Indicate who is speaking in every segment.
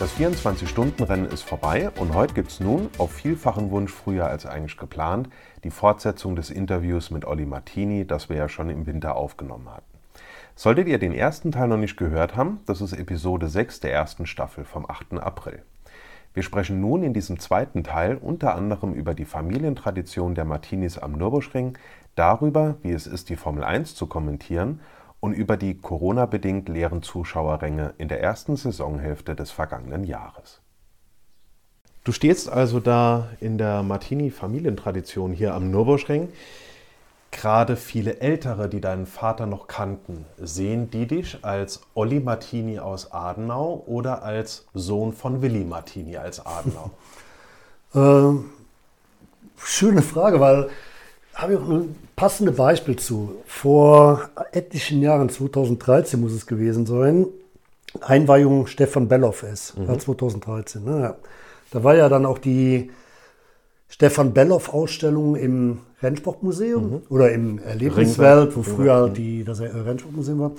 Speaker 1: Das 24-Stunden-Rennen ist vorbei und heute gibt es nun, auf vielfachen Wunsch früher als eigentlich geplant, die Fortsetzung des Interviews mit Olli Martini, das wir ja schon im Winter aufgenommen hatten. Solltet ihr den ersten Teil noch nicht gehört haben, das ist Episode 6 der ersten Staffel vom 8. April. Wir sprechen nun in diesem zweiten Teil unter anderem über die Familientradition der Martinis am Nürburgring, darüber, wie es ist, die Formel 1 zu kommentieren und über die Corona-bedingt leeren Zuschauerränge in der ersten Saisonhälfte des vergangenen Jahres. Du stehst also da in der Martini-Familientradition hier am Nürburgring. Gerade viele Ältere, die deinen Vater noch kannten, sehen die dich als Olli Martini aus Adenau oder als Sohn von Willi Martini als Adenau?
Speaker 2: ähm, schöne Frage, weil habe ich auch ein passendes Beispiel zu. Vor etlichen Jahren, 2013 muss es gewesen sein, Einweihung Stefan Belloff ist, mhm. 2013. Ne? Da war ja dann auch die Stefan Belloff-Ausstellung im Rennsportmuseum mhm. oder im Erlebniswelt, wo früher halt die, das Rennsportmuseum war.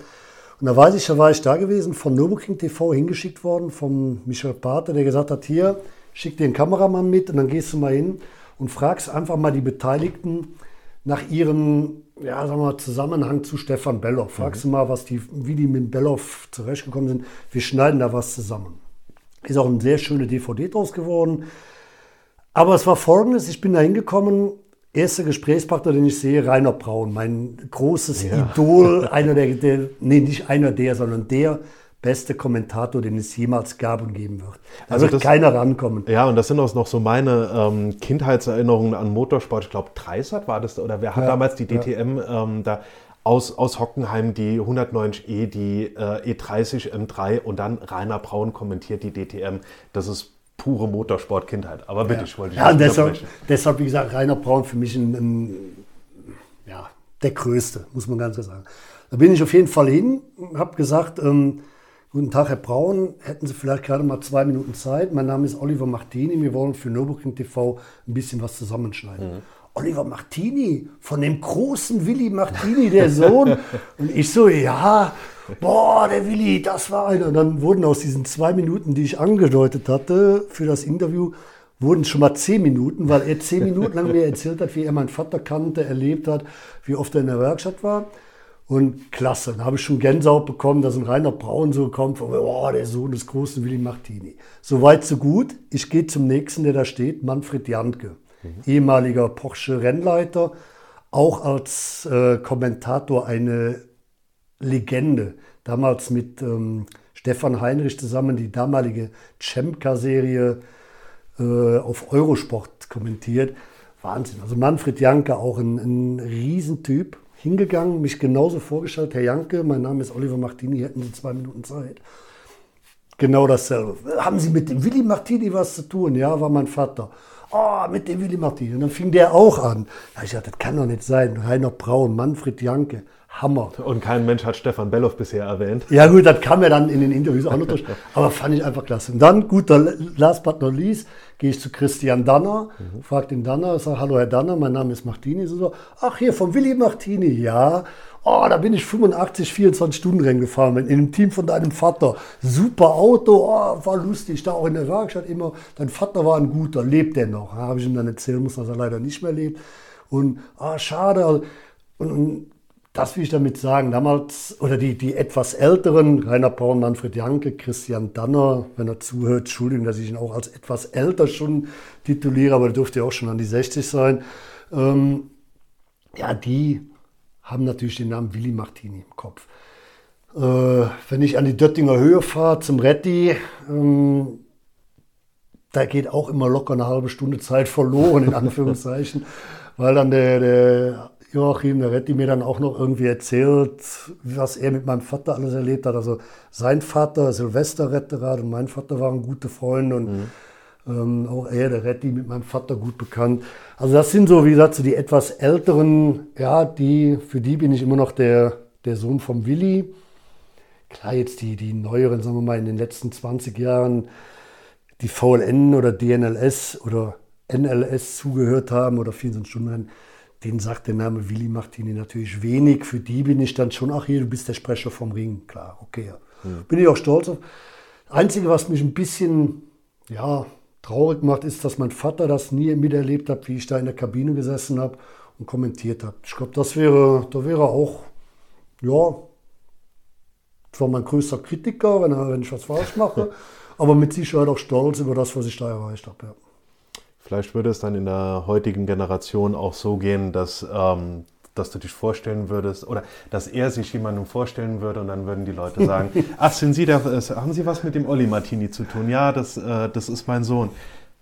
Speaker 2: Und da weiß ich, da war ich da gewesen, von Nürburgring TV hingeschickt worden, von Michel Pate, der gesagt hat, hier, schick einen Kameramann mit und dann gehst du mal hin und fragst einfach mal die Beteiligten nach ihrem ja, sagen wir, Zusammenhang zu Stefan Belloff. Fragst mhm. du mal, was die, wie die mit Belloff zurechtgekommen sind. Wir schneiden da was zusammen. Ist auch eine sehr schöne DVD draus geworden. Aber es war folgendes, ich bin da hingekommen, erster Gesprächspartner, den ich sehe, Rainer Braun, mein großes ja. Idol, einer der, der, nee, nicht einer der, sondern der beste Kommentator, den es jemals gab und geben wird. Da also wird das, keiner rankommen.
Speaker 1: Ja, und das sind auch noch so meine ähm, Kindheitserinnerungen an Motorsport. Ich glaube, Dreisat war das, oder wer hat ja, damals die DTM ja. ähm, da aus, aus Hockenheim die 190E, die äh, E30 M3 und dann Rainer Braun kommentiert die DTM. Das ist pure Motorsport-Kindheit. Aber bitte, ja. ich wollte dich
Speaker 2: Ja, deshalb, deshalb, wie gesagt, Rainer Braun für mich ein, ein, ja, der Größte, muss man ganz klar sagen. Da bin ich auf jeden Fall hin, habe gesagt, ähm, guten Tag, Herr Braun, hätten Sie vielleicht gerade mal zwei Minuten Zeit? Mein Name ist Oliver Martini, wir wollen für Nürburgring TV ein bisschen was zusammenschneiden. Mhm. Oliver Martini, von dem großen Willi Martini, der Sohn. Und ich so, ja, boah, der Willi, das war einer. Und dann wurden aus diesen zwei Minuten, die ich angedeutet hatte für das Interview, wurden schon mal zehn Minuten, weil er zehn Minuten lang mir erzählt hat, wie er meinen Vater kannte, erlebt hat, wie oft er in der Werkstatt war. Und klasse, da habe ich schon Gänsehaut bekommen, dass ein Rainer Braun so kommt, von, oh, der Sohn des großen Willi Martini. Soweit, so gut. Ich gehe zum nächsten, der da steht, Manfred Jantke mhm. ehemaliger Porsche-Rennleiter, auch als äh, Kommentator eine Legende. Damals mit ähm, Stefan Heinrich zusammen die damalige Cemka-Serie äh, auf Eurosport kommentiert. Wahnsinn. Also Manfred Janke, auch ein, ein Riesentyp. Hingegangen, mich genauso vorgestellt. Herr Janke, mein Name ist Oliver Martini, hätten Sie zwei Minuten Zeit. Genau dasselbe. Haben Sie mit dem Willi Martini was zu tun? Ja, war mein Vater oh, mit dem Willi Martin. Und dann fing der auch an. Da ich dachte, das kann doch nicht sein. Rainer Braun, Manfred Janke, Hammer.
Speaker 1: Und kein Mensch hat Stefan Belloff bisher erwähnt.
Speaker 2: Ja gut, das kam ja dann in den Interviews auch noch durch. Aber fand ich einfach klasse. Und dann, gut, last but not least, gehe ich zu Christian Danner, mhm. frage den Danner, sage, hallo Herr Danner, mein Name ist Martini. So, ach hier, von Willi Martini, ja. Oh, da bin ich 85, 24 Stunden Rennen gefahren in dem Team von deinem Vater. Super Auto, oh, war lustig, da auch in der Werkstatt immer. Dein Vater war ein guter, lebt der noch? Habe ich ihm dann erzählen müssen, dass er leider nicht mehr lebt. Und ah, schade. Und, und das will ich damit sagen. Damals, oder die, die etwas älteren, Rainer Braun, Manfred Janke, Christian Danner, wenn er zuhört, Entschuldigung, dass ich ihn auch als etwas älter schon tituliere, aber er dürfte ja auch schon an die 60 sein. Ähm, ja, die haben natürlich den Namen Willi Martini im Kopf. Äh, wenn ich an die Döttinger Höhe fahre zum Retti, ähm, da geht auch immer locker eine halbe Stunde Zeit verloren, in Anführungszeichen, weil dann der, der Joachim, der Retti, mir dann auch noch irgendwie erzählt, was er mit meinem Vater alles erlebt hat. Also sein Vater, Silvester Retterat und mein Vater waren gute Freunde und mhm. Ähm, auch er, der Retti, mit meinem Vater gut bekannt. Also das sind so, wie gesagt, so die etwas älteren, ja, die, für die bin ich immer noch der, der Sohn vom Willi. Klar, jetzt die, die neueren, sagen wir mal, in den letzten 20 Jahren, die VLN oder DNLS oder NLS zugehört haben oder 24 Stunden, denen sagt der Name Willi Martini natürlich wenig. Für die bin ich dann schon, ach hier, du bist der Sprecher vom Ring. Klar, okay. Ja. Bin ich auch stolz auf. Einzige, was mich ein bisschen, ja, traurig macht, ist, dass mein Vater das nie miterlebt hat, wie ich da in der Kabine gesessen habe und kommentiert habe. Ich glaube, das wäre, da wäre auch, ja, zwar mein größter Kritiker, wenn, wenn ich was falsch mache, aber mit Sicherheit auch stolz über das, was ich da erreicht habe. Ja.
Speaker 1: Vielleicht würde es dann in der heutigen Generation auch so gehen, dass ähm, dass du dich vorstellen würdest oder dass er sich jemandem vorstellen würde und dann würden die Leute sagen, ach, sind Sie da, äh, haben Sie was mit dem Olli Martini zu tun? Ja, das, äh, das ist mein Sohn.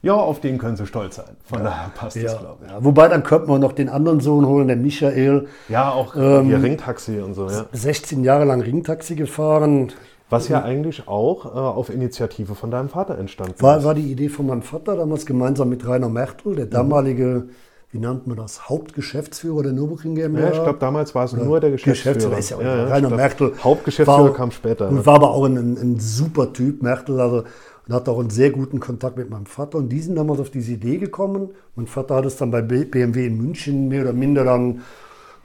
Speaker 1: Ja, auf den können Sie stolz sein. Von ja, daher passt ja, das, glaube ich.
Speaker 2: Ja. Wobei, dann könnte man noch den anderen Sohn holen, der Michael.
Speaker 1: Ja, auch ähm, hier Ringtaxi und so. Ja.
Speaker 2: 16 Jahre lang Ringtaxi gefahren.
Speaker 1: Was ja eigentlich auch äh, auf Initiative von deinem Vater entstanden
Speaker 2: war. War die Idee von meinem Vater damals gemeinsam mit Rainer Mertel, der damalige mhm wie nannte man das, Hauptgeschäftsführer der Nürburgring GmbH.
Speaker 1: Ja, ich glaube, damals war es nur der Geschäftsführer. Geschäftsführer
Speaker 2: ist ja, ja, Rainer Merkel.
Speaker 1: Hauptgeschäftsführer war, kam später.
Speaker 2: Und war aber auch ein, ein, super Typ, Merkel, also und hatte auch einen sehr guten Kontakt mit meinem Vater. Und die sind damals auf diese Idee gekommen. Mein Vater hat es dann bei BMW in München mehr oder minder dann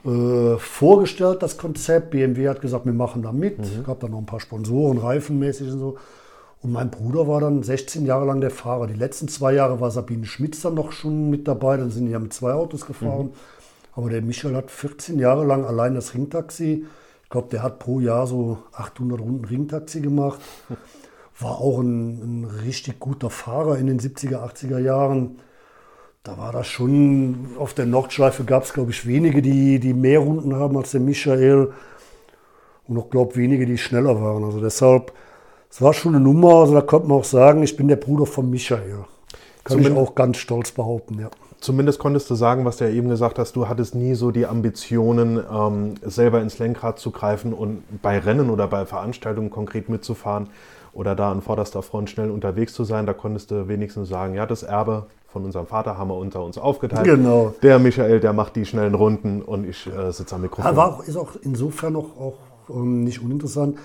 Speaker 2: äh, vorgestellt, das Konzept. BMW hat gesagt, wir machen da mit. Es mhm. gab dann noch ein paar Sponsoren, reifenmäßig und so. Und mein Bruder war dann 16 Jahre lang der Fahrer. Die letzten zwei Jahre war Sabine Schmitz dann noch schon mit dabei. Dann sind die ja mit zwei Autos gefahren. Mhm. Aber der Michael hat 14 Jahre lang allein das Ringtaxi. Ich glaube, der hat pro Jahr so 800 Runden Ringtaxi gemacht. War auch ein, ein richtig guter Fahrer in den 70er, 80er Jahren. Da war das schon, auf der Nordschleife gab es, glaube ich, wenige, die, die mehr Runden haben als der Michael. Und auch, glaube wenige, die schneller waren. Also deshalb es war schon eine Nummer, also da könnte man auch sagen, ich bin der Bruder von Michael. Kann Zumindest, ich auch ganz stolz behaupten, ja.
Speaker 1: Zumindest konntest du sagen, was du ja eben gesagt hast, du hattest nie so die Ambitionen, ähm, selber ins Lenkrad zu greifen und bei Rennen oder bei Veranstaltungen konkret mitzufahren oder da an vorderster Front schnell unterwegs zu sein. Da konntest du wenigstens sagen, ja, das Erbe von unserem Vater haben wir unter uns aufgeteilt.
Speaker 2: Genau.
Speaker 1: Der Michael, der macht die schnellen Runden und ich äh, sitze am Mikrofon.
Speaker 2: Ja, war auch, ist auch insofern noch auch ähm, nicht uninteressant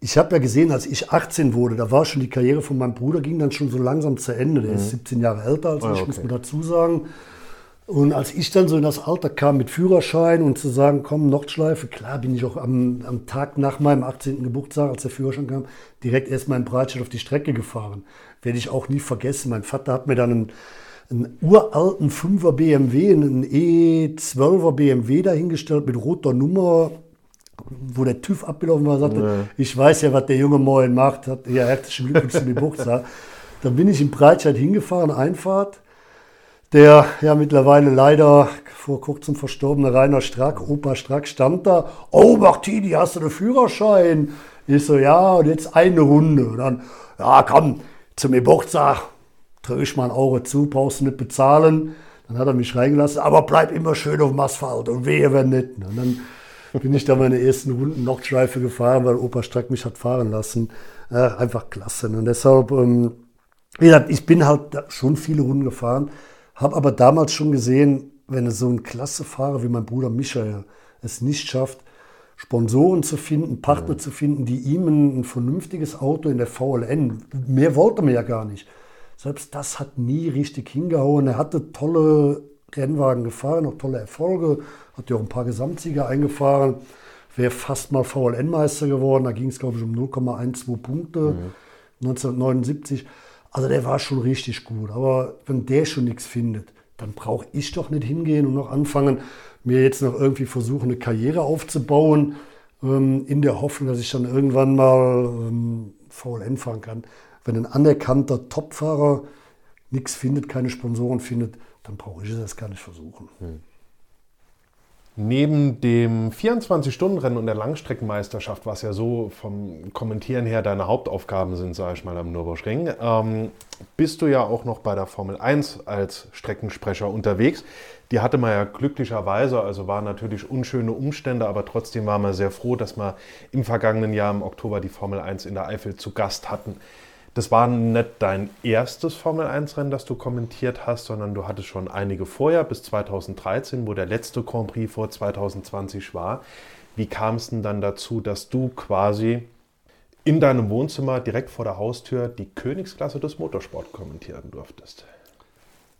Speaker 2: ich habe ja gesehen, als ich 18 wurde, da war schon die Karriere von meinem Bruder, ging dann schon so langsam zu Ende. Der mhm. ist 17 Jahre älter als oh, ich, okay. muss man dazu sagen. Und als ich dann so in das Alter kam mit Führerschein und zu sagen, komm, Nordschleife, klar bin ich auch am, am Tag nach meinem 18. Geburtstag, als der Führerschein kam, direkt erstmal in Breitscheid auf die Strecke gefahren. Werde ich auch nie vergessen. Mein Vater hat mir dann einen, einen uralten 5er BMW, einen E12er BMW dahingestellt mit roter Nummer, wo der TÜV abgelaufen war, sagte, ja. ich weiß ja, was der junge Moin macht, hat ja herzlichen Glückwunsch zu dem Buchstar. Dann bin ich in Breitscheid hingefahren, Einfahrt. Der ja mittlerweile leider vor kurzem verstorbene Rainer Strack, Opa Strack, stand da. Oh, Martini, hast du einen Führerschein? Ich so, ja, und jetzt eine Runde. Und dann, ja, komm, zum Geburtstag drücke ich mal einen Euro zu, brauchst du nicht bezahlen. Dann hat er mich reingelassen, aber bleib immer schön auf dem Asphalt und wehe, wenn nicht. Und dann bin ich da meine ersten Runden Nordschleife gefahren, weil Opa Strack mich hat fahren lassen. Äh, einfach klasse. Und deshalb, ähm, wie gesagt, ich bin halt schon viele Runden gefahren, habe aber damals schon gesehen, wenn so ein klasse Fahrer wie mein Bruder Michael es nicht schafft, Sponsoren zu finden, Partner ja. zu finden, die ihm ein, ein, vernünftiges Auto in der VLN, mehr wollte man ja gar nicht. Selbst das hat nie richtig hingehauen. Er hatte tolle Rennwagen gefahren, auch tolle Erfolge, hat ja auch ein paar Gesamtsieger eingefahren, wäre fast mal VLN-Meister geworden, da ging es glaube ich um 0,12 Punkte, mhm. 1979. Also der war schon richtig gut, aber wenn der schon nichts findet, dann brauche ich doch nicht hingehen und noch anfangen, mir jetzt noch irgendwie versuchen, eine Karriere aufzubauen, ähm, in der Hoffnung, dass ich dann irgendwann mal ähm, VLN fahren kann. Wenn ein anerkannter Topfahrer nichts findet, keine Sponsoren findet, dann brauche ich das gar nicht versuchen. Hm.
Speaker 1: Neben dem 24-Stunden-Rennen und der Langstreckenmeisterschaft, was ja so vom Kommentieren her deine Hauptaufgaben sind, sage ich mal, am Nürburgring, ähm, bist du ja auch noch bei der Formel 1 als Streckensprecher unterwegs. Die hatte man ja glücklicherweise, also waren natürlich unschöne Umstände, aber trotzdem waren wir sehr froh, dass wir im vergangenen Jahr im Oktober die Formel 1 in der Eifel zu Gast hatten. Das war nicht dein erstes Formel-1-Rennen, das du kommentiert hast, sondern du hattest schon einige vorher, bis 2013, wo der letzte Grand Prix vor 2020 war. Wie kam es denn dann dazu, dass du quasi in deinem Wohnzimmer direkt vor der Haustür die Königsklasse des Motorsport kommentieren durftest?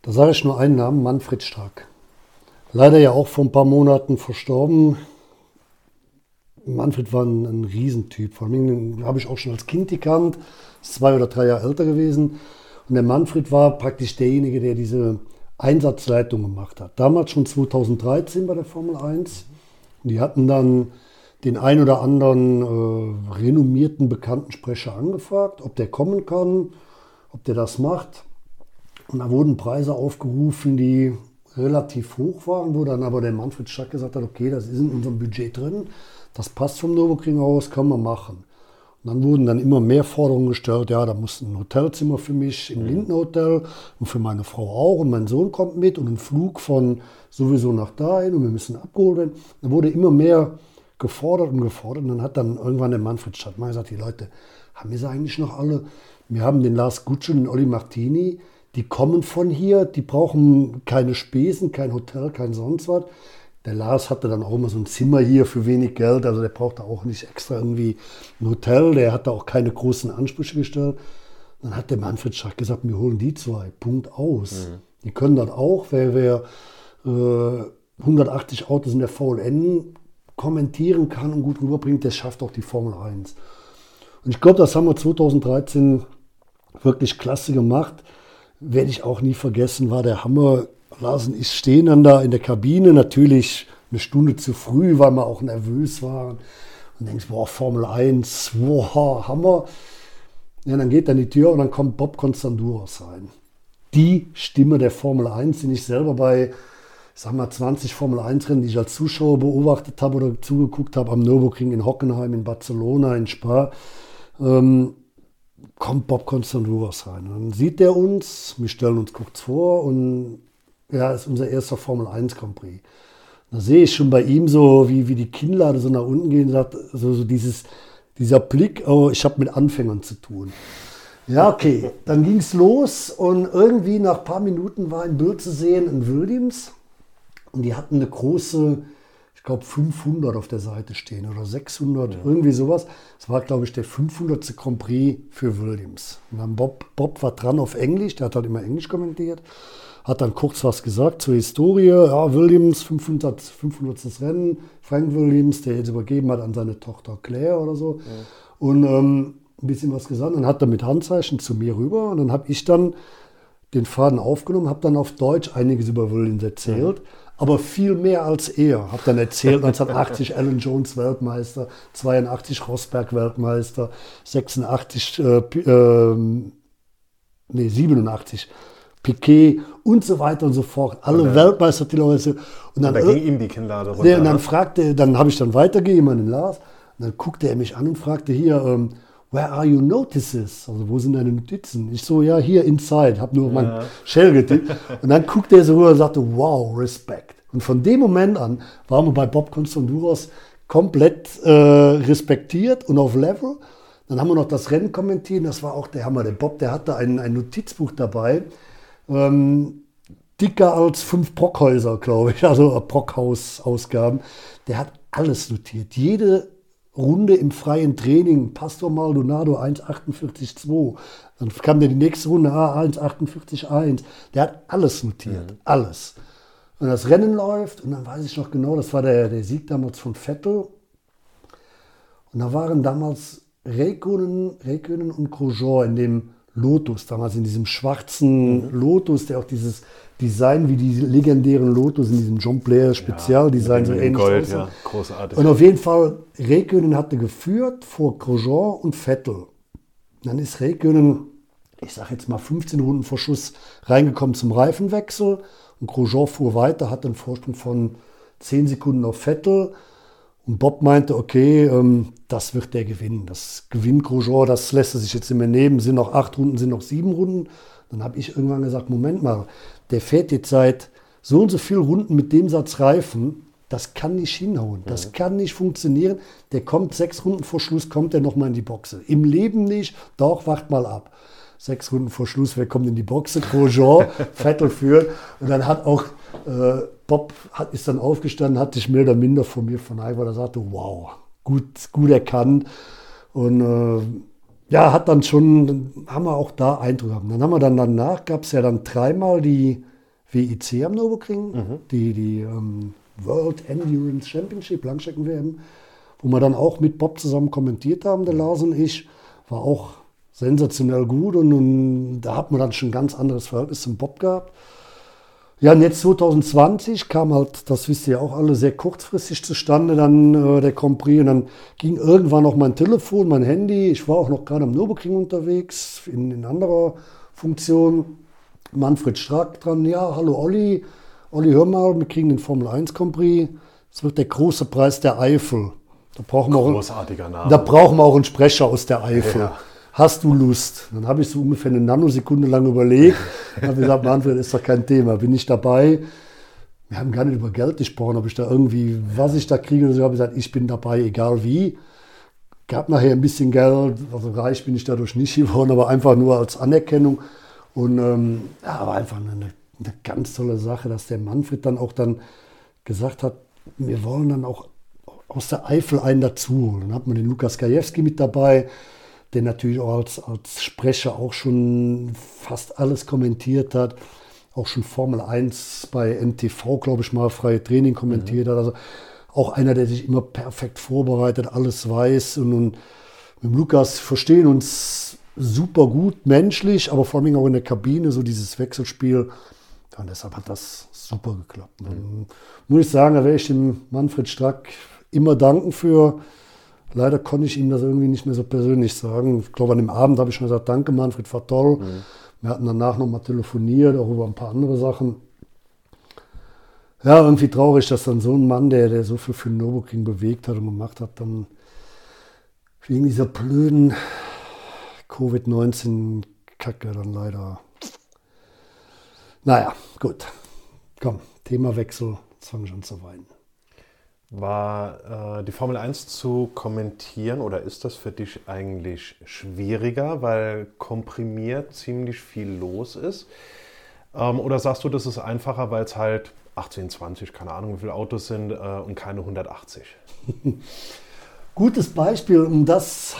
Speaker 2: Da sage ich nur einen Namen, Manfred Stark. Leider ja auch vor ein paar Monaten verstorben. Manfred war ein, ein Riesentyp. Vor allem habe ich auch schon als Kind gekannt zwei oder drei Jahre älter gewesen. Und der Manfred war praktisch derjenige, der diese Einsatzleitung gemacht hat. Damals schon 2013 bei der Formel 1. Und die hatten dann den ein oder anderen äh, renommierten bekannten Sprecher angefragt, ob der kommen kann, ob der das macht. Und da wurden Preise aufgerufen, die relativ hoch waren, wo dann aber der Manfred Schack gesagt hat, okay, das ist in unserem Budget drin, das passt vom Nürburgring aus, kann man machen. Und dann wurden dann immer mehr Forderungen gestellt. Ja, da muss ein Hotelzimmer für mich im Lindenhotel und für meine Frau auch. Und mein Sohn kommt mit und ein Flug von sowieso nach dahin und wir müssen abgeholt werden. Da wurde immer mehr gefordert und gefordert. Und dann hat dann irgendwann der Manfred Stadtmeier gesagt, die Leute, haben wir sie eigentlich noch alle? Wir haben den Lars Gutsche und den Olli Martini, die kommen von hier, die brauchen keine Spesen, kein Hotel, kein sonst was. Der Lars hatte dann auch immer so ein Zimmer hier für wenig Geld, also der brauchte auch nicht extra irgendwie ein Hotel, der hat da auch keine großen Ansprüche gestellt. Dann hat der Manfred Schack gesagt, wir holen die zwei, Punkt aus. Mhm. Die können das auch, wer, wer äh, 180 Autos in der VLN kommentieren kann und gut rüberbringt, der schafft auch die Formel 1. Und ich glaube, das haben wir 2013 wirklich klasse gemacht. Werde ich auch nie vergessen, war der Hammer Lars und ich stehen dann da in der Kabine, natürlich eine Stunde zu früh, weil wir auch nervös waren. Und denkst, boah, Formel 1, wow, Hammer. Ja, dann geht dann die Tür und dann kommt Bob Constanduros rein. Die Stimme der Formel 1, die ich selber bei, ich sag mal, 20 Formel 1 Rennen, die ich als Zuschauer beobachtet habe oder zugeguckt habe, am Nürburgring in Hockenheim, in Barcelona, in Spa, ähm, kommt Bob Constanduros rein. Dann sieht der uns, wir stellen uns kurz vor und ja, ist unser erster Formel 1 Grand Prix. Da sehe ich schon bei ihm so, wie, wie die Kinnlade so nach unten gehen, sagt, so, so dieses, dieser Blick, oh, ich habe mit Anfängern zu tun. Ja, okay, dann ging es los und irgendwie nach ein paar Minuten war ein Bild zu sehen in Williams und die hatten eine große, ich glaube 500 auf der Seite stehen oder 600, ja. irgendwie sowas. Das war, glaube ich, der 500. Grand Prix für Williams. Und dann Bob, Bob war dran auf Englisch, der hat halt immer Englisch kommentiert hat dann kurz was gesagt zur Historie. Ja, Williams, 500, 500. Rennen, Frank Williams, der jetzt übergeben hat an seine Tochter Claire oder so. Ja. Und ähm, ein bisschen was gesagt. Dann hat er mit Handzeichen zu mir rüber und dann habe ich dann den Faden aufgenommen, habe dann auf Deutsch einiges über Williams erzählt. Ja. Aber viel mehr als er. Habe dann erzählt, 1980 Alan Jones Weltmeister, 82 Rosberg Weltmeister, 86, äh, äh, nee, 87 Piquet und so weiter und so fort. Alle okay. Weltmeistertitel. Und
Speaker 1: dann, da ging ihm die Kinnlade runter.
Speaker 2: Nee, und dann ne? fragte, dann habe ich dann weitergegeben an den Lars. Und dann guckte er mich an und fragte hier, ähm, where are your notices? Also wo sind deine Notizen? Ich so, ja, hier inside. Habe nur ja. mein Shell getippt. und dann guckte er so rüber und sagte, wow, Respekt. Und von dem Moment an waren wir bei Bob Constanduros komplett äh, respektiert und auf Level. Dann haben wir noch das Rennen kommentiert. Das war auch der Hammer. Der Bob, der hatte ein, ein Notizbuch dabei ähm, dicker als fünf Brockhäuser, glaube ich, also Brockhaus-Ausgaben. Der hat alles notiert. Jede Runde im freien Training, Pastor Maldonado 1,48,2. Dann kam der die nächste Runde, ah, 1,48,1. Der hat alles notiert, mhm. alles. Und das Rennen läuft, und dann weiß ich noch genau, das war der, der Sieg damals von Vettel. Und da waren damals Räikkönen, Räikkönen und Grosjean in dem Lotus, damals in diesem schwarzen mhm. Lotus, der auch dieses Design wie die legendären Lotus in diesem John Blair Spezialdesign ja, so ähnlich Gold, ja, großartig. Und auf jeden Fall, Räikkönen hatte geführt vor Grosjean und Vettel. Dann ist Räikkönen, ich sage jetzt mal 15 Runden vor Schuss, reingekommen zum Reifenwechsel und Grosjean fuhr weiter, hatte einen Vorsprung von 10 Sekunden auf Vettel und Bob meinte, okay, ähm, das wird der gewinnen. Das gewinnt Grosjean, das lässt er sich jetzt nicht mehr nehmen. Sind noch acht Runden, sind noch sieben Runden. Dann habe ich irgendwann gesagt, Moment mal, der fährt jetzt seit so und so vielen Runden mit dem Satz Reifen. das kann nicht hinhauen, das mhm. kann nicht funktionieren. Der kommt sechs Runden vor Schluss, kommt er nochmal in die Boxe. Im Leben nicht, doch, wacht mal ab. Sechs Runden vor Schluss, wer kommt in die Boxe? Grosjean, Vettel führt. Und dann hat auch äh, Bob hat, ist dann aufgestanden, hat sich mehr oder minder von mir von weil er sagte, wow, gut, gut erkannt. Und äh, ja, hat dann schon, haben wir auch da Eindruck gehabt. Dann haben wir dann danach, gab es ja dann dreimal die WIC am Nürburgring, mhm. die, die ähm, World Endurance Championship, Langstrecken-WM, wo wir dann auch mit Bob zusammen kommentiert haben, der Lars und ich, war auch sensationell gut und, und da hat man dann schon ein ganz anderes Verhältnis zum Bob gehabt. Ja, und jetzt 2020 kam halt, das wisst ihr ja auch alle, sehr kurzfristig zustande dann äh, der Grand Prix. Und dann ging irgendwann noch mein Telefon, mein Handy. Ich war auch noch gerade am Nürburgring unterwegs, in, in anderer Funktion. Manfred Strack dran, ja, hallo Olli. Olli, hör mal, wir kriegen den Formel 1 Grand Prix. Es wird der große Preis der Eifel. Da brauchen, wir auch, Name. da brauchen wir auch einen Sprecher aus der Eifel. Ja. Hast du Lust? Dann habe ich so ungefähr eine Nanosekunde lang überlegt. habe gesagt, Manfred, ist doch kein Thema. Bin ich dabei? Wir haben gar nicht über Geld gesprochen, ob ich da irgendwie, was ich da kriege. Ich habe gesagt, ich bin dabei, egal wie. Gab nachher ein bisschen Geld, also reich bin ich dadurch nicht geworden, aber einfach nur als Anerkennung. Und ähm, ja, war einfach eine, eine ganz tolle Sache, dass der Manfred dann auch dann gesagt hat, wir wollen dann auch aus der Eifel einen dazu. Dann hat man den Lukas Gajewski mit dabei, der natürlich auch als, als Sprecher auch schon fast alles kommentiert hat. Auch schon Formel 1 bei NTV, glaube ich, mal freie Training kommentiert mhm. hat. Also auch einer, der sich immer perfekt vorbereitet, alles weiß. Und, und mit Lukas verstehen uns super gut menschlich, aber vor allem auch in der Kabine, so dieses Wechselspiel und deshalb hat das super geklappt. Mhm. Muss ich sagen, da werde ich dem Manfred Strack immer danken für. Leider konnte ich ihm das irgendwie nicht mehr so persönlich sagen. Ich glaube, an dem Abend habe ich schon gesagt, danke Manfred, war toll. Mhm. Wir hatten danach nochmal telefoniert, auch über ein paar andere Sachen. Ja, irgendwie traurig, dass dann so ein Mann, der, der so viel für den Novoking bewegt hat und gemacht hat, dann wegen dieser blöden Covid-19-Kacke dann leider naja, gut. Komm, Themawechsel. Jetzt fange ich an zu weinen.
Speaker 1: War äh, die Formel 1 zu kommentieren oder ist das für dich eigentlich schwieriger, weil komprimiert ziemlich viel los ist? Ähm, oder sagst du, das ist einfacher, weil es halt 18, 20, keine Ahnung, wie viele Autos sind äh, und keine 180?
Speaker 2: Gutes Beispiel, um das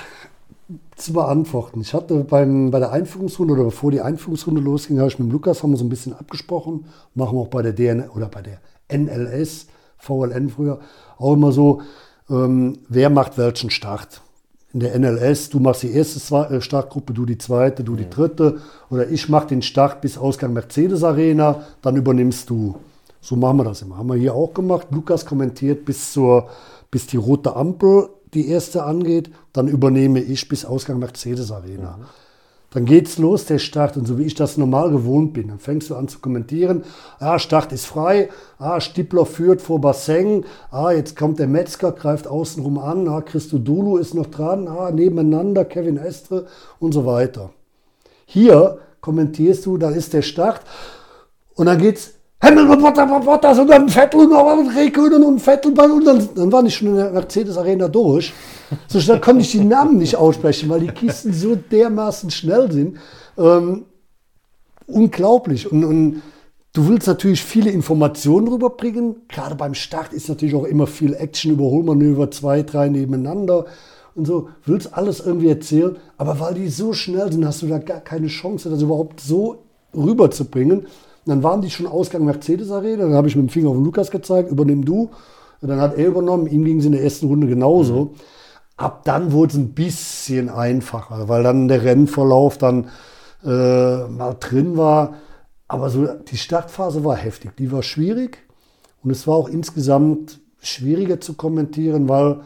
Speaker 2: zu beantworten. Ich hatte beim, bei der Einführungsrunde oder bevor die Einführungsrunde losging, habe ich mit Lukas haben wir so ein bisschen abgesprochen. Machen wir auch bei der DN oder bei der NLS, VLN früher, auch immer so, ähm, wer macht welchen Start. In der NLS, du machst die erste äh, Startgruppe, du die zweite, du die dritte. Oder ich mache den Start bis Ausgang Mercedes Arena, dann übernimmst du. So machen wir das immer. Haben wir hier auch gemacht. Lukas kommentiert bis zur bis die rote Ampel die erste angeht, dann übernehme ich bis Ausgang Mercedes Arena. Mhm. Dann geht's los, der Start. Und so wie ich das normal gewohnt bin, dann fängst du an zu kommentieren. Ah, Start ist frei. Ah, Stippler führt vor Basseng. Ah, jetzt kommt der Metzger, greift außenrum an. Ah, Christo Dulu ist noch dran. Ah, nebeneinander Kevin Estre und so weiter. Hier kommentierst du, da ist der Start. Und dann geht's Hamilton, Bottas und dann Vettel und dann Räikkönen und Vettel und dann, dann war ich schon in der Mercedes Arena durch. So schnell konnte ich die Namen nicht aussprechen, weil die Kisten so dermaßen schnell sind. Ähm, unglaublich. Und, und, du willst natürlich viele Informationen rüberbringen. Gerade beim Start ist natürlich auch immer viel Action, Überholmanöver, zwei, drei nebeneinander und so. Willst alles irgendwie erzählen. Aber weil die so schnell sind, hast du da gar keine Chance, das überhaupt so rüberzubringen dann waren die schon Ausgang Mercedes Arena. Dann habe ich mit dem Finger auf den Lukas gezeigt, übernimm du. Und dann hat er übernommen. Ihm ging es in der ersten Runde genauso. Mhm. Ab dann wurde es ein bisschen einfacher, weil dann der Rennverlauf dann äh, mal drin war. Aber so die Startphase war heftig. Die war schwierig. Und es war auch insgesamt schwieriger zu kommentieren, weil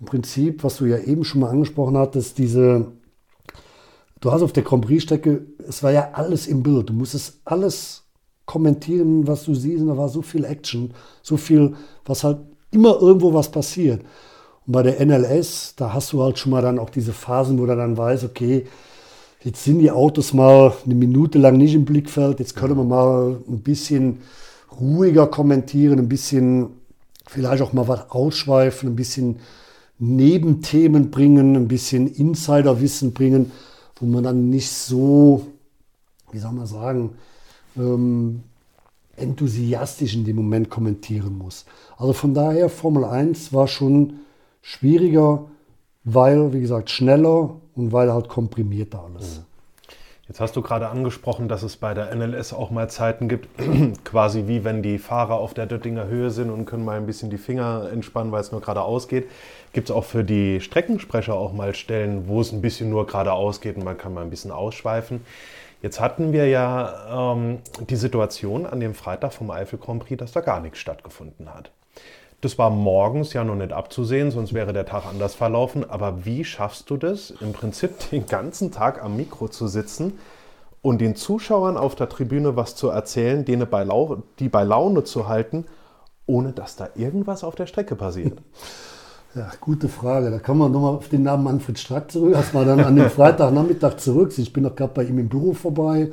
Speaker 2: im Prinzip, was du ja eben schon mal angesprochen hattest, diese, du hast auf der Grand Prix-Strecke, es war ja alles im Bild. Du musstest alles kommentieren, was du siehst. Und da war so viel Action, so viel, was halt immer irgendwo was passiert. Und bei der NLS, da hast du halt schon mal dann auch diese Phasen, wo du dann weißt, okay, jetzt sind die Autos mal eine Minute lang nicht im Blickfeld, jetzt können wir mal ein bisschen ruhiger kommentieren, ein bisschen vielleicht auch mal was ausschweifen, ein bisschen Nebenthemen bringen, ein bisschen Insiderwissen bringen, wo man dann nicht so, wie soll man sagen, ähm, enthusiastisch in dem Moment kommentieren muss. Also von daher, Formel 1 war schon schwieriger, weil, wie gesagt, schneller und weil halt komprimierter alles. Mhm.
Speaker 1: Jetzt hast du gerade angesprochen, dass es bei der NLS auch mal Zeiten gibt, quasi wie wenn die Fahrer auf der Döttinger Höhe sind und können mal ein bisschen die Finger entspannen, weil es nur geradeaus geht. Gibt es auch für die Streckensprecher auch mal Stellen, wo es ein bisschen nur geradeaus geht und man kann mal ein bisschen ausschweifen. Jetzt hatten wir ja ähm, die Situation an dem Freitag vom Eifel Grand Prix, dass da gar nichts stattgefunden hat. Das war morgens ja noch nicht abzusehen, sonst wäre der Tag anders verlaufen. Aber wie schaffst du das, im Prinzip den ganzen Tag am Mikro zu sitzen und den Zuschauern auf der Tribüne was zu erzählen, denen bei die bei Laune zu halten, ohne dass da irgendwas auf der Strecke passiert?
Speaker 2: Ja, gute Frage. Da kann man nochmal auf den Namen Manfred Strack zurück. Als man dann an dem Freitagnachmittag zurück Ich bin doch gerade bei ihm im Büro vorbei,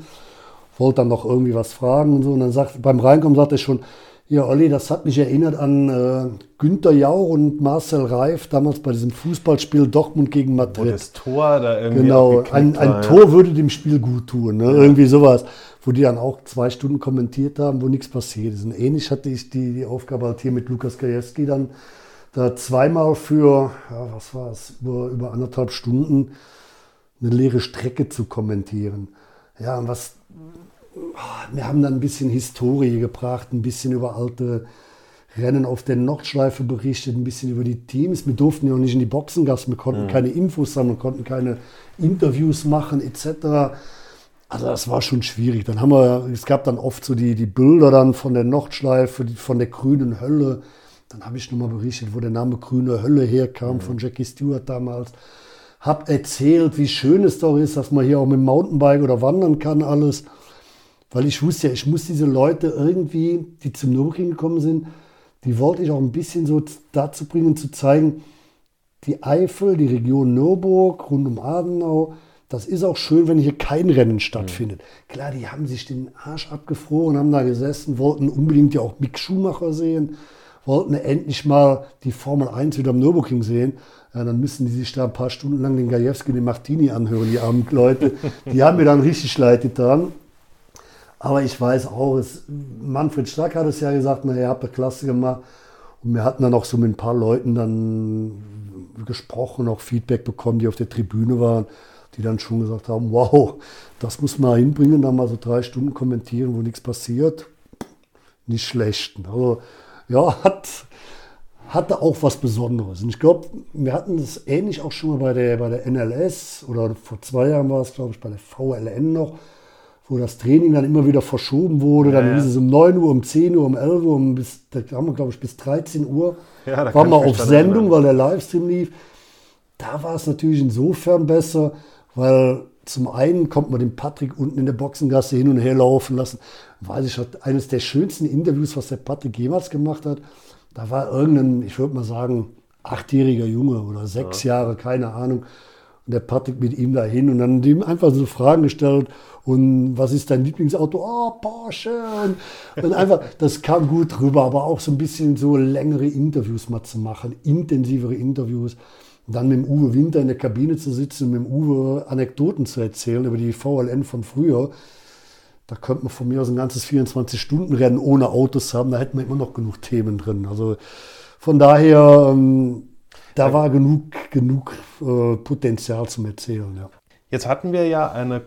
Speaker 2: wollte dann noch irgendwie was fragen und so. Und dann sagt, beim Reinkommen sagt er schon, ja, Olli, das hat mich erinnert an äh, Günter Jauch und Marcel Reif damals bei diesem Fußballspiel Dortmund gegen Madrid. Wo
Speaker 1: das Tor da irgendwie
Speaker 2: Genau, ein, ein war, Tor ja. würde dem Spiel gut tun, ne? ja. irgendwie sowas. Wo die dann auch zwei Stunden kommentiert haben, wo nichts passiert ist. Und ähnlich hatte ich die, die Aufgabe halt hier mit Lukas Gajewski dann da zweimal für, ja, was war es, über, über anderthalb Stunden eine leere Strecke zu kommentieren. Ja, und was wir haben dann ein bisschen Historie gebracht, ein bisschen über alte Rennen auf der Nordschleife berichtet, ein bisschen über die Teams. Wir durften ja auch nicht in die Boxengasse, wir konnten mhm. keine Infos sammeln, konnten keine Interviews machen etc. Also das war schon schwierig. Dann haben wir, es gab dann oft so die, die Bilder dann von der Nordschleife, von der grünen Hölle. Dann habe ich nochmal berichtet, wo der Name Grüne Hölle herkam, mhm. von Jackie Stewart damals. Hab erzählt, wie schön es doch ist, dass man hier auch mit dem Mountainbike oder wandern kann, alles. Weil ich wusste ja, ich muss diese Leute irgendwie, die zum Nürburgring gekommen sind, die wollte ich auch ein bisschen so dazu bringen, zu zeigen, die Eifel, die Region Nürburg, rund um Adenau, das ist auch schön, wenn hier kein Rennen stattfindet. Mhm. Klar, die haben sich den Arsch abgefroren, haben da gesessen, wollten unbedingt ja auch Mick Schumacher sehen, wollten endlich mal die Formel 1 wieder am Nürburgring sehen. Ja, dann müssen die sich da ein paar Stunden lang den Gajewski, den Martini anhören, die armen Leute. Die haben mir dann richtig leid getan. Aber ich weiß auch, es, Manfred Strack hat es ja gesagt, na, ihr habt eine Klasse gemacht. Und wir hatten dann auch so mit ein paar Leuten dann gesprochen, auch Feedback bekommen, die auf der Tribüne waren, die dann schon gesagt haben, wow, das muss man hinbringen, da mal so drei Stunden kommentieren, wo nichts passiert. Nicht schlecht. Also ja, hat, hatte auch was Besonderes. Und ich glaube, wir hatten das ähnlich auch schon mal bei der, bei der NLS oder vor zwei Jahren war es, glaube ich, bei der VLN noch wo das Training dann immer wieder verschoben wurde. Ja, dann hieß es um 9 Uhr, um 10 Uhr, um 11 Uhr, um bis, da haben wir, glaube ich, bis 13 Uhr. Ja, da waren wir auf Sendung, weil der Livestream lief. Da war es natürlich insofern besser, weil zum einen kommt man den Patrick unten in der Boxengasse hin und her laufen lassen. Weiß ich, eines der schönsten Interviews, was der Patrick jemals gemacht hat. Da war irgendein, ich würde mal sagen, achtjähriger Junge oder sechs ja. Jahre, keine Ahnung. Und der Patrick mit ihm dahin und dann ihm einfach so Fragen gestellt und was ist dein Lieblingsauto? Oh, Porsche. Und, und einfach, das kam gut rüber, aber auch so ein bisschen so längere Interviews mal zu machen, intensivere Interviews. Und dann mit dem Uwe Winter in der Kabine zu sitzen mit dem Uwe Anekdoten zu erzählen über die VLN von früher. Da könnte man von mir aus ein ganzes 24-Stunden-Rennen ohne Autos haben. Da hätten wir immer noch genug Themen drin. Also von daher, ähm, da war genug, genug äh, Potenzial zum Erzählen. Ja.
Speaker 1: Jetzt hatten wir ja eine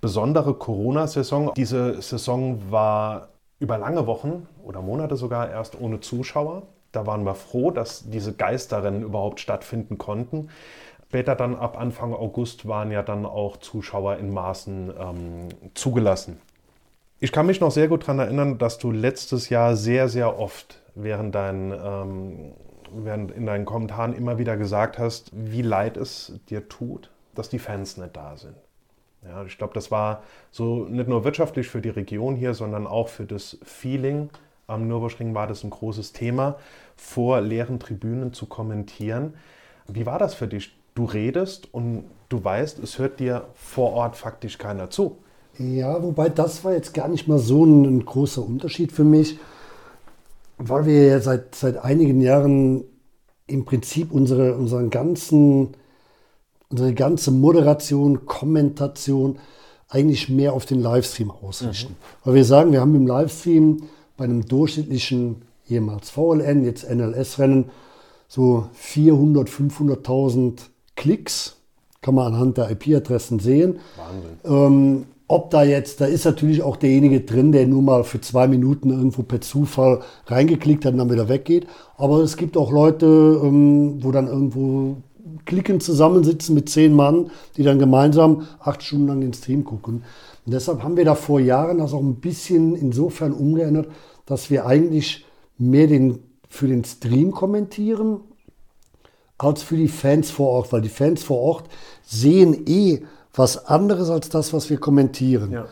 Speaker 1: besondere Corona-Saison. Diese Saison war über lange Wochen oder Monate sogar erst ohne Zuschauer. Da waren wir froh, dass diese Geisterrennen überhaupt stattfinden konnten. Später dann ab Anfang August waren ja dann auch Zuschauer in Maßen ähm, zugelassen. Ich kann mich noch sehr gut daran erinnern, dass du letztes Jahr sehr, sehr oft während, dein, ähm, während in deinen Kommentaren immer wieder gesagt hast, wie leid es dir tut, dass die Fans nicht da sind. Ja, ich glaube, das war so nicht nur wirtschaftlich für die Region hier, sondern auch für das Feeling am Nürburgring war das ein großes Thema, vor leeren Tribünen zu kommentieren. Wie war das für dich? Du redest und du weißt, es hört dir vor Ort faktisch keiner zu.
Speaker 2: Ja, wobei das war jetzt gar nicht mal so ein, ein großer Unterschied für mich. weil wir ja seit, seit einigen Jahren im Prinzip unsere, unseren ganzen, unsere ganze Moderation, Kommentation eigentlich mehr auf den Livestream ausrichten. Mhm. Weil wir sagen, wir haben im Livestream bei einem durchschnittlichen, ehemals VLN, jetzt NLS-Rennen, so 400, 500.000 Klicks, kann man anhand der IP-Adressen sehen. Wahnsinn. Ähm, ob da jetzt, da ist natürlich auch derjenige drin, der nur mal für zwei Minuten irgendwo per Zufall reingeklickt hat und dann wieder weggeht. Aber es gibt auch Leute, ähm, wo dann irgendwo klicken zusammensitzen mit zehn Mann, die dann gemeinsam acht Stunden lang den Stream gucken. Und deshalb haben wir da vor Jahren das auch ein bisschen insofern umgeändert, dass wir eigentlich mehr den, für den Stream kommentieren als für die Fans vor Ort, weil die Fans vor Ort sehen eh, was anderes als das, was wir kommentieren. Ja.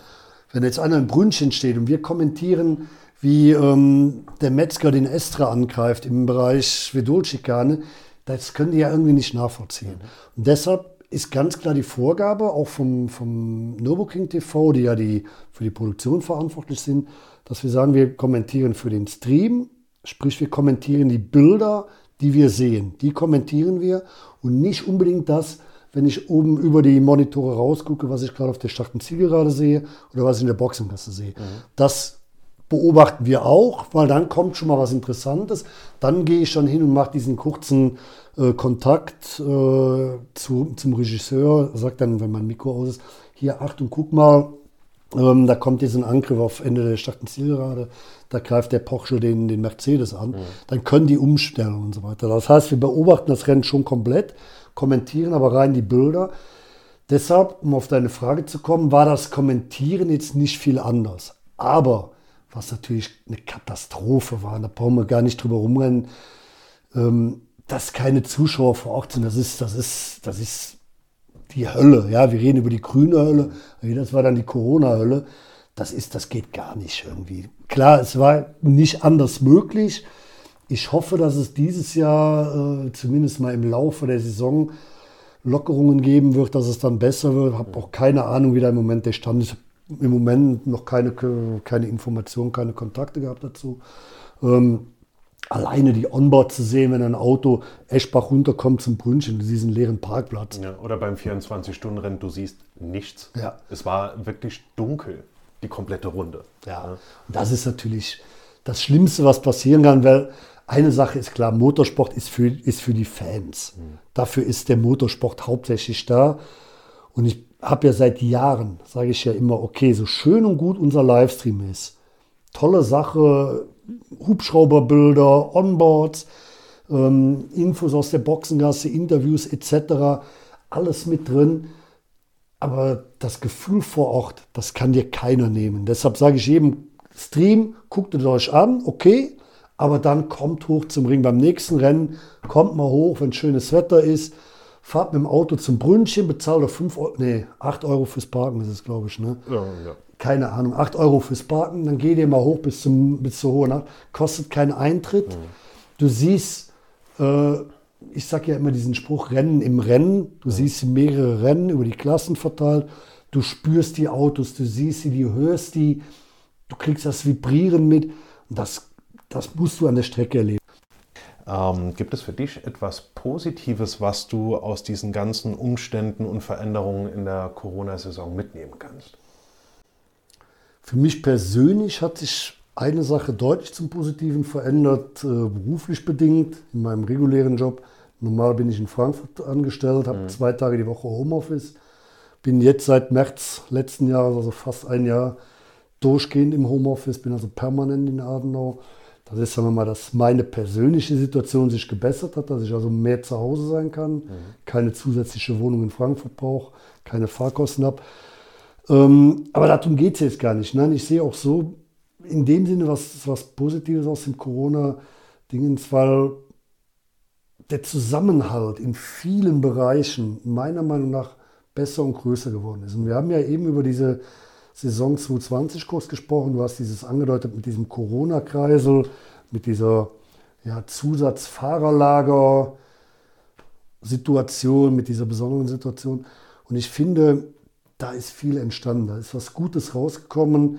Speaker 2: Wenn jetzt einer im Brünnchen steht und wir kommentieren, wie ähm, der Metzger den Estra angreift im Bereich Vedolschikane, das können die ja irgendwie nicht nachvollziehen. Mhm. Und deshalb ist ganz klar die Vorgabe, auch vom, vom Novoking TV, die ja die, für die Produktion verantwortlich sind, dass wir sagen, wir kommentieren für den Stream, sprich wir kommentieren die Bilder, die wir sehen. Die kommentieren wir und nicht unbedingt das, wenn ich oben über die Monitore rausgucke, was ich gerade auf der starken Zielgerade sehe oder was ich in der Boxengasse sehe. Mhm. Das beobachten wir auch, weil dann kommt schon mal was Interessantes. Dann gehe ich schon hin und mache diesen kurzen äh, Kontakt äh, zu, zum Regisseur, sagt dann, wenn mein Mikro aus ist, hier, Achtung, guck mal, ähm, da kommt jetzt ein Angriff auf Ende der starken Zielgerade, da greift der Porsche den, den Mercedes an. Mhm. Dann können die umstellen und so weiter. Das heißt, wir beobachten das Rennen schon komplett kommentieren aber rein die Bilder. Deshalb, um auf deine Frage zu kommen, war das Kommentieren jetzt nicht viel anders. Aber was natürlich eine Katastrophe war, da brauchen wir gar nicht drüber rumrennen, ähm, dass keine Zuschauer vor Ort sind. Das ist, das ist, das ist die Hölle. Ja, wir reden über die grüne Hölle, das war dann die Corona-Hölle. Das ist, das geht gar nicht irgendwie. Klar, es war nicht anders möglich. Ich hoffe, dass es dieses Jahr äh, zumindest mal im Laufe der Saison Lockerungen geben wird, dass es dann besser wird. Habe auch keine Ahnung, wie da im Moment der Stand ist. Im Moment noch keine, keine Informationen, keine Kontakte gehabt dazu. Ähm, alleine die Onboard zu sehen, wenn ein Auto Eschbach runterkommt zum Brünnchen, du siehst einen leeren Parkplatz.
Speaker 1: Ja, oder beim 24-Stunden-Rennen, du siehst nichts. Ja. Es war wirklich dunkel, die komplette Runde.
Speaker 2: Ja, ja. Und das ist natürlich das Schlimmste, was passieren kann, weil eine Sache ist klar, Motorsport ist für, ist für die Fans. Mhm. Dafür ist der Motorsport hauptsächlich da. Und ich habe ja seit Jahren, sage ich ja immer, okay, so schön und gut unser Livestream ist. Tolle Sache, Hubschrauberbilder, Onboards, ähm, Infos aus der Boxengasse, Interviews etc. Alles mit drin. Aber das Gefühl vor Ort, das kann dir keiner nehmen. Deshalb sage ich jedem, Stream, guckt es euch an, okay, aber dann kommt hoch zum Ring. Beim nächsten Rennen kommt mal hoch, wenn schönes Wetter ist, fahrt mit dem Auto zum Brünnchen, bezahlt er 5 Euro, nee, 8 Euro fürs Parken ist es, glaube ich, ne? Ja, ja. Keine Ahnung, 8 Euro fürs Parken, dann geht ihr mal hoch bis, zum, bis zur Hohen Nacht, kostet keinen Eintritt. Mhm. Du siehst, äh, ich sage ja immer diesen Spruch, Rennen im Rennen. Du mhm. siehst mehrere Rennen über die Klassen verteilt. Du spürst die Autos, du siehst sie, du hörst die, du kriegst das Vibrieren mit. Und das das musst du an der Strecke erleben.
Speaker 1: Ähm, gibt es für dich etwas Positives, was du aus diesen ganzen Umständen und Veränderungen in der Corona-Saison mitnehmen kannst?
Speaker 2: Für mich persönlich hat sich eine Sache deutlich zum Positiven verändert, äh, beruflich bedingt, in meinem regulären Job. Normal bin ich in Frankfurt angestellt, habe mhm. zwei Tage die Woche Homeoffice. Bin jetzt seit März letzten Jahres, also fast ein Jahr, durchgehend im Homeoffice, bin also permanent in Adenau. Das ist, sagen wir mal, dass meine persönliche Situation sich gebessert hat, dass ich also mehr zu Hause sein kann, mhm. keine zusätzliche Wohnung in Frankfurt brauche, keine Fahrkosten habe. Ähm, aber darum geht es jetzt gar nicht. Nein, ich sehe auch so in dem Sinne was, was Positives aus dem Corona-Dingens, weil der Zusammenhalt in vielen Bereichen meiner Meinung nach besser und größer geworden ist. Und wir haben ja eben über diese Saison 2020 kurz gesprochen. Du hast dieses angedeutet mit diesem Corona-Kreisel, mit dieser ja, Zusatzfahrerlager-Situation, mit dieser besonderen Situation. Und ich finde, da ist viel entstanden. Da ist was Gutes rausgekommen.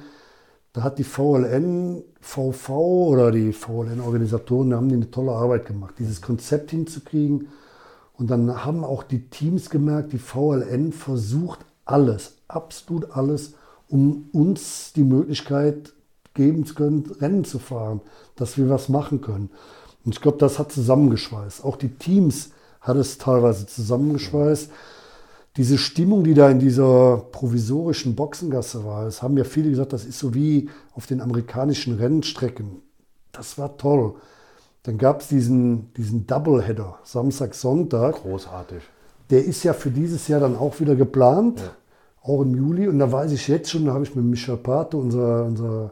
Speaker 2: Da hat die VLN, VV oder die VLN-Organisatoren, da haben die eine tolle Arbeit gemacht, dieses Konzept hinzukriegen. Und dann haben auch die Teams gemerkt, die VLN versucht alles, absolut alles, um uns die Möglichkeit geben zu können, Rennen zu fahren, dass wir was machen können. Und ich glaube, das hat zusammengeschweißt. Auch die Teams hat es teilweise zusammengeschweißt. Diese Stimmung, die da in dieser provisorischen Boxengasse war, das haben ja viele gesagt, das ist so wie auf den amerikanischen Rennstrecken. Das war toll. Dann gab es diesen, diesen Doubleheader, Samstag, Sonntag.
Speaker 1: Großartig.
Speaker 2: Der ist ja für dieses Jahr dann auch wieder geplant, ja. auch im Juli. Und da weiß ich jetzt schon, da habe ich mit Michel Pato, unser, unser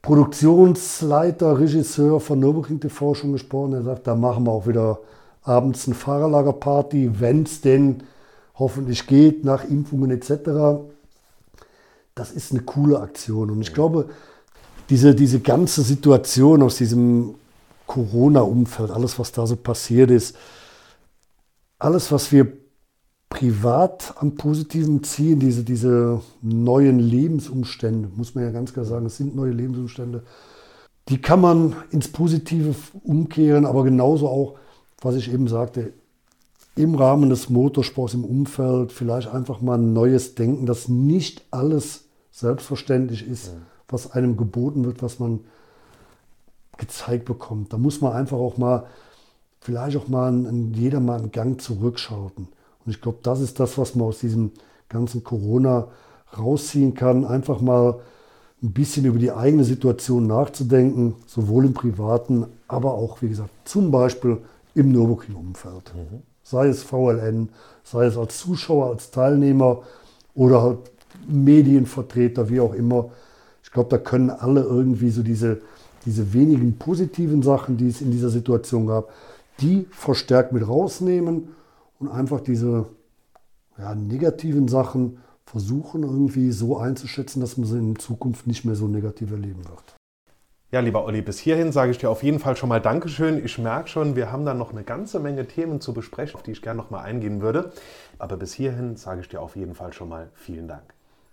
Speaker 2: Produktionsleiter, Regisseur von Nürburgring TV schon gesprochen. Er sagt, da machen wir auch wieder abends eine Fahrerlagerparty, wenn es denn hoffentlich geht, nach Impfungen etc. Das ist eine coole Aktion. Und ich glaube, diese, diese ganze Situation aus diesem Corona-Umfeld, alles, was da so passiert ist, alles, was wir privat am Positiven ziehen, diese, diese neuen Lebensumstände, muss man ja ganz klar sagen, es sind neue Lebensumstände, die kann man ins Positive umkehren, aber genauso auch, was ich eben sagte, im Rahmen des Motorsports im Umfeld vielleicht einfach mal ein neues Denken, dass nicht alles selbstverständlich ist, ja. was einem geboten wird, was man gezeigt bekommt. Da muss man einfach auch mal, vielleicht auch mal einen, jeder mal einen Gang zurückschalten. Und ich glaube, das ist das, was man aus diesem ganzen Corona rausziehen kann. Einfach mal ein bisschen über die eigene Situation nachzudenken, sowohl im privaten, aber auch, wie gesagt, zum Beispiel im Nürburgring-Umfeld. Mhm. Sei es VLN, sei es als Zuschauer, als Teilnehmer oder halt Medienvertreter, wie auch immer. Ich glaube, da können alle irgendwie so diese, diese wenigen positiven Sachen, die es in dieser Situation gab, die verstärkt mit rausnehmen und einfach diese ja, negativen Sachen versuchen irgendwie so einzuschätzen, dass man sie in Zukunft nicht mehr so negativ erleben wird.
Speaker 1: Ja, lieber Olli, bis hierhin sage ich dir auf jeden Fall schon mal Dankeschön. Ich merke schon, wir haben da noch eine ganze Menge Themen zu besprechen, auf die ich gerne noch mal eingehen würde. Aber bis hierhin sage ich dir auf jeden Fall schon mal vielen Dank.